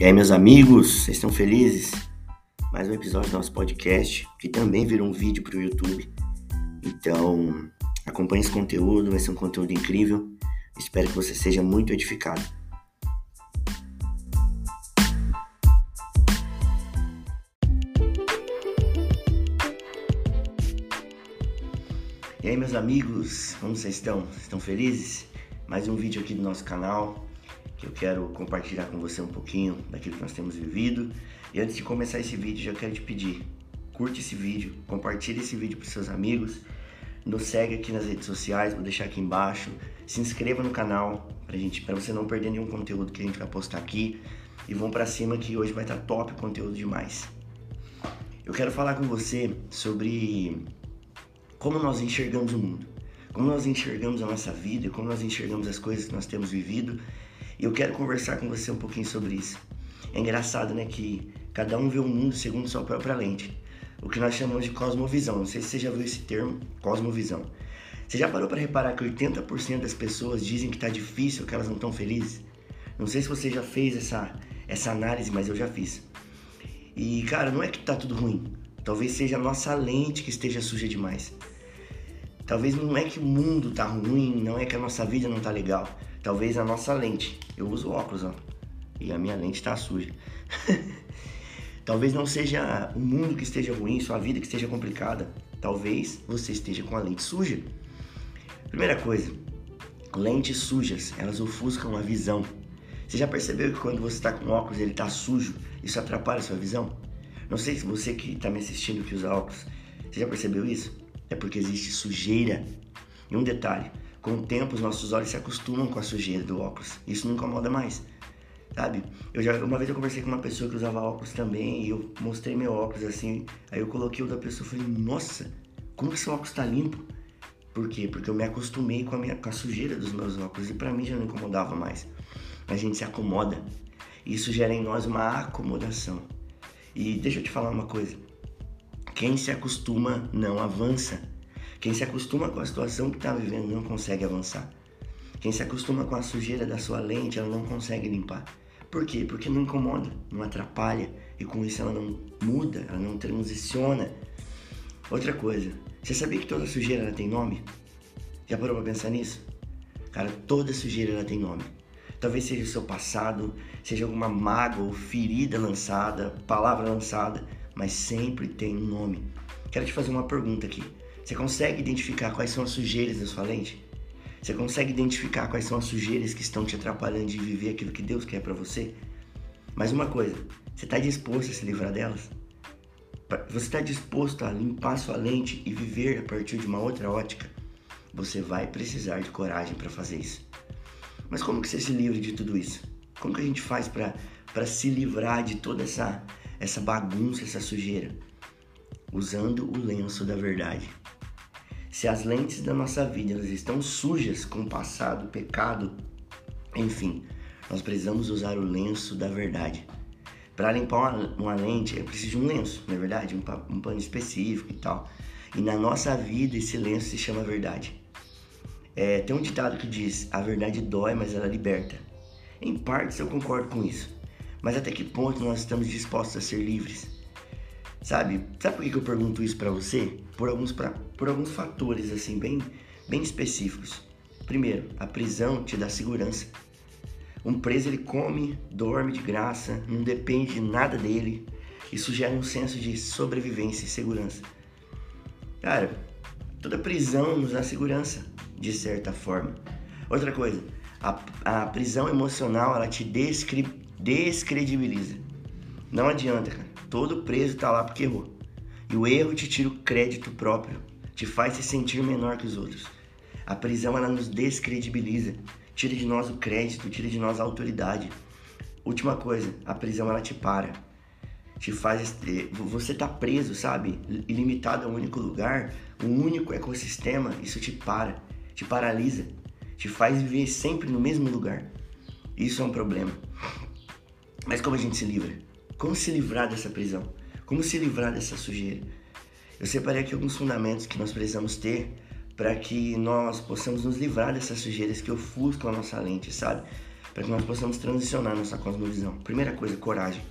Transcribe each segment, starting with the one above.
E aí, meus amigos, vocês estão felizes? Mais um episódio do nosso podcast, que também virou um vídeo para o YouTube. Então, acompanhe esse conteúdo, vai ser um conteúdo incrível. Espero que você seja muito edificado. E aí, meus amigos, como vocês estão? Estão felizes? Mais um vídeo aqui do nosso canal que eu quero compartilhar com você um pouquinho daquilo que nós temos vivido. E antes de começar esse vídeo, já quero te pedir, curte esse vídeo, compartilhe esse vídeo para seus amigos, nos segue aqui nas redes sociais, vou deixar aqui embaixo, se inscreva no canal para gente, para você não perder nenhum conteúdo que a gente vai postar aqui e vão para cima que hoje vai estar tá top conteúdo demais. Eu quero falar com você sobre como nós enxergamos o mundo, como nós enxergamos a nossa vida, como nós enxergamos as coisas que nós temos vivido e eu quero conversar com você um pouquinho sobre isso. É engraçado, né, que cada um vê o mundo segundo sua própria lente. O que nós chamamos de cosmovisão. Não sei se você já viu esse termo, cosmovisão. Você já parou para reparar que 80% das pessoas dizem que está difícil, que elas não estão felizes? Não sei se você já fez essa, essa análise, mas eu já fiz. E, cara, não é que tá tudo ruim. Talvez seja a nossa lente que esteja suja demais. Talvez não é que o mundo tá ruim, não é que a nossa vida não tá legal. Talvez a nossa lente. Eu uso óculos, ó. E a minha lente tá suja. Talvez não seja o mundo que esteja ruim, sua vida que esteja complicada. Talvez você esteja com a lente suja. Primeira coisa, lentes sujas, elas ofuscam a visão. Você já percebeu que quando você está com óculos ele está sujo, isso atrapalha a sua visão? Não sei se você que está me assistindo que usa óculos, você já percebeu isso? É porque existe sujeira. E um detalhe, com o tempo, os nossos olhos se acostumam com a sujeira do óculos. Isso não incomoda mais, sabe? Eu já uma vez eu conversei com uma pessoa que usava óculos também e eu mostrei meu óculos assim. Aí eu coloquei o da pessoa e falei: Nossa, como seu óculos está limpo? Por quê? Porque eu me acostumei com a, minha, com a sujeira dos meus óculos e para mim já não incomodava mais. A gente se acomoda. Isso gera em nós uma acomodação. E deixa eu te falar uma coisa: quem se acostuma não avança. Quem se acostuma com a situação que está vivendo não consegue avançar. Quem se acostuma com a sujeira da sua lente, ela não consegue limpar. Por quê? Porque não incomoda, não atrapalha e com isso ela não muda, ela não transiciona. Outra coisa, você sabia que toda sujeira ela tem nome? Já parou para pensar nisso? Cara, toda sujeira ela tem nome. Talvez seja o seu passado, seja alguma mágoa ou ferida lançada, palavra lançada, mas sempre tem um nome. Quero te fazer uma pergunta aqui. Você consegue identificar quais são as sujeiras da sua lente? Você consegue identificar quais são as sujeiras que estão te atrapalhando de viver aquilo que Deus quer para você? Mas uma coisa, você está disposto a se livrar delas? Você está disposto a limpar sua lente e viver a partir de uma outra ótica? Você vai precisar de coragem para fazer isso. Mas como que você se livra de tudo isso? Como que a gente faz para se livrar de toda essa, essa bagunça, essa sujeira? Usando o lenço da verdade. Se as lentes da nossa vida elas estão sujas com passado, pecado, enfim, nós precisamos usar o lenço da verdade. Para limpar uma, uma, lente, é preciso de um lenço, não é verdade? Um, um pano específico e tal. E na nossa vida, esse lenço se chama verdade. É, tem um ditado que diz: a verdade dói, mas ela liberta. Em partes eu concordo com isso. Mas até que ponto nós estamos dispostos a ser livres? Sabe? Sabe por que eu pergunto isso para você? Por alguns, pra, por alguns fatores, assim, bem, bem específicos. Primeiro, a prisão te dá segurança. Um preso ele come, dorme de graça, não depende de nada dele. Isso gera um senso de sobrevivência e segurança. Cara, toda prisão nos dá segurança, de certa forma. Outra coisa, a, a prisão emocional ela te descri, descredibiliza. Não adianta, cara. Todo preso tá lá porque errou. E o erro te tira o crédito próprio, te faz se sentir menor que os outros. A prisão ela nos descredibiliza, tira de nós o crédito, tira de nós a autoridade. Última coisa, a prisão ela te para. Te faz você tá preso, sabe? Ilimitado a um único lugar, um único ecossistema, isso te para, te paralisa, te faz viver sempre no mesmo lugar. Isso é um problema. Mas como a gente se livra? Como se livrar dessa prisão? Como se livrar dessa sujeira? Eu separei aqui alguns fundamentos que nós precisamos ter para que nós possamos nos livrar dessas sujeiras que ofuscam a nossa lente, sabe? para que nós possamos transicionar nossa cosmovisão. Primeira coisa, coragem.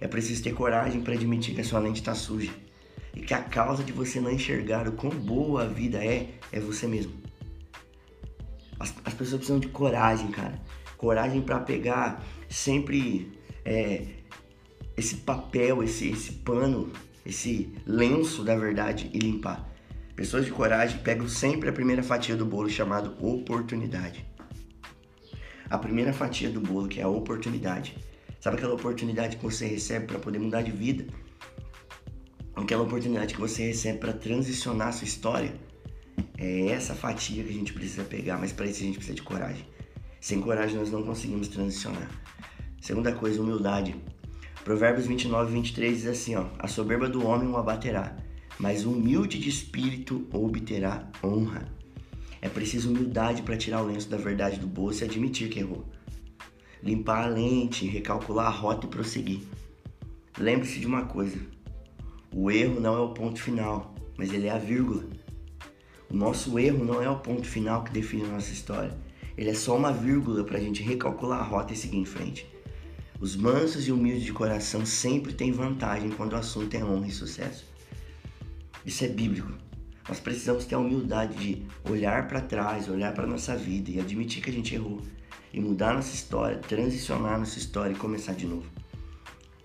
É preciso ter coragem para admitir que a sua lente está suja e que a causa de você não enxergar o quão boa a vida é, é você mesmo. As, as pessoas precisam de coragem, cara. Coragem para pegar sempre é, esse papel, esse, esse pano, esse lenço da verdade e limpar. Pessoas de coragem pegam sempre a primeira fatia do bolo chamado oportunidade. A primeira fatia do bolo, que é a oportunidade. Sabe aquela oportunidade que você recebe para poder mudar de vida? Aquela oportunidade que você recebe para transicionar a sua história? É essa fatia que a gente precisa pegar, mas para isso a gente precisa de coragem. Sem coragem nós não conseguimos transicionar. Segunda coisa, humildade. Provérbios 29, 23 diz assim, ó. A soberba do homem o abaterá, mas o humilde de espírito obterá honra. É preciso humildade para tirar o lenço da verdade do bolso e admitir que errou. Limpar a lente, recalcular a rota e prosseguir. Lembre-se de uma coisa: o erro não é o ponto final, mas ele é a vírgula. O nosso erro não é o ponto final que define a nossa história. Ele é só uma vírgula para a gente recalcular a rota e seguir em frente. Os mansos e humildes de coração sempre têm vantagem quando o assunto é honra e sucesso. Isso é bíblico. Nós precisamos ter a humildade de olhar para trás, olhar para nossa vida e admitir que a gente errou e mudar nossa história, transicionar nossa história e começar de novo.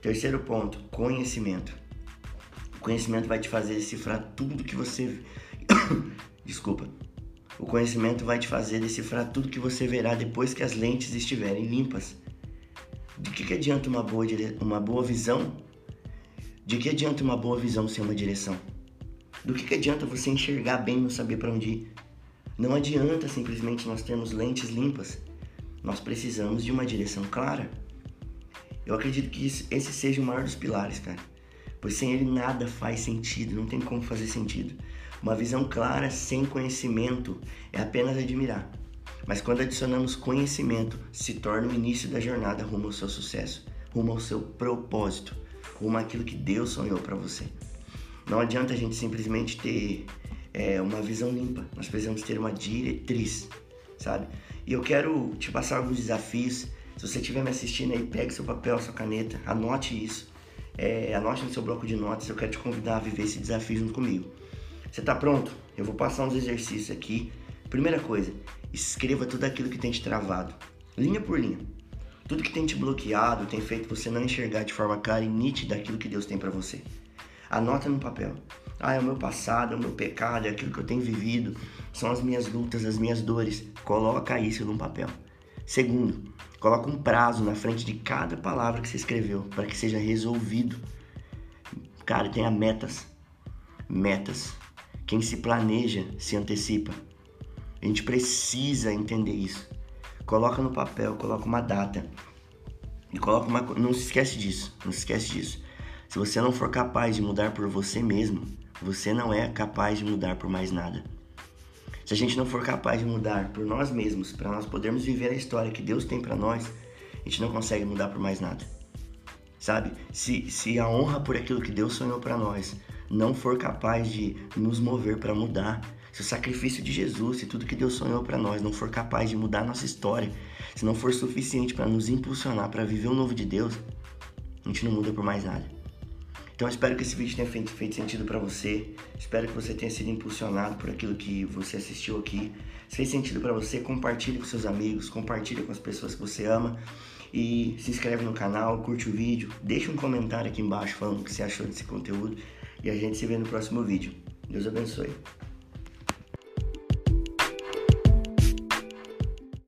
Terceiro ponto, conhecimento. O conhecimento vai te fazer decifrar tudo que você Desculpa. O conhecimento vai te fazer decifrar tudo que você verá depois que as lentes estiverem limpas. De que, que adianta uma boa, dire... uma boa visão? De que adianta uma boa visão sem uma direção? Do que, que adianta você enxergar bem e não saber para onde ir? Não adianta simplesmente nós termos lentes limpas. Nós precisamos de uma direção clara. Eu acredito que isso, esse seja o maior dos pilares, cara. Pois sem ele nada faz sentido, não tem como fazer sentido. Uma visão clara sem conhecimento é apenas admirar. Mas quando adicionamos conhecimento, se torna o início da jornada rumo ao seu sucesso, rumo ao seu propósito, rumo àquilo que Deus sonhou para você. Não adianta a gente simplesmente ter é, uma visão limpa, nós precisamos ter uma diretriz, sabe? E eu quero te passar alguns desafios. Se você estiver me assistindo aí, pegue seu papel, sua caneta, anote isso. É, anote no seu bloco de notas, eu quero te convidar a viver esse desafio junto comigo. Você está pronto? Eu vou passar uns exercícios aqui. Primeira coisa, escreva tudo aquilo que tem te travado, linha por linha. Tudo que tem te bloqueado, tem feito você não enxergar de forma clara e nítida aquilo que Deus tem para você. Anota no papel. Ah, é o meu passado, é o meu pecado, é aquilo que eu tenho vivido, são as minhas lutas, as minhas dores. Coloca isso num papel. Segundo, coloca um prazo na frente de cada palavra que você escreveu para que seja resolvido. Cara, tenha metas. Metas. Quem se planeja se antecipa. A gente precisa entender isso. Coloca no papel, coloca uma data. E coloca uma. Não se esquece disso. Não se esquece disso. Se você não for capaz de mudar por você mesmo, você não é capaz de mudar por mais nada. Se a gente não for capaz de mudar por nós mesmos, para nós podermos viver a história que Deus tem para nós, a gente não consegue mudar por mais nada. Sabe? Se, se a honra por aquilo que Deus sonhou para nós não for capaz de nos mover para mudar, se o sacrifício de Jesus, se tudo que Deus sonhou para nós não for capaz de mudar nossa história, se não for suficiente para nos impulsionar para viver o novo de Deus, a gente não muda por mais nada. Então espero que esse vídeo tenha feito, feito sentido para você. Espero que você tenha sido impulsionado por aquilo que você assistiu aqui. Se fez sentido para você, compartilhe com seus amigos, compartilhe com as pessoas que você ama e se inscreve no canal, curte o vídeo, deixa um comentário aqui embaixo falando o que você achou desse conteúdo e a gente se vê no próximo vídeo. Deus abençoe.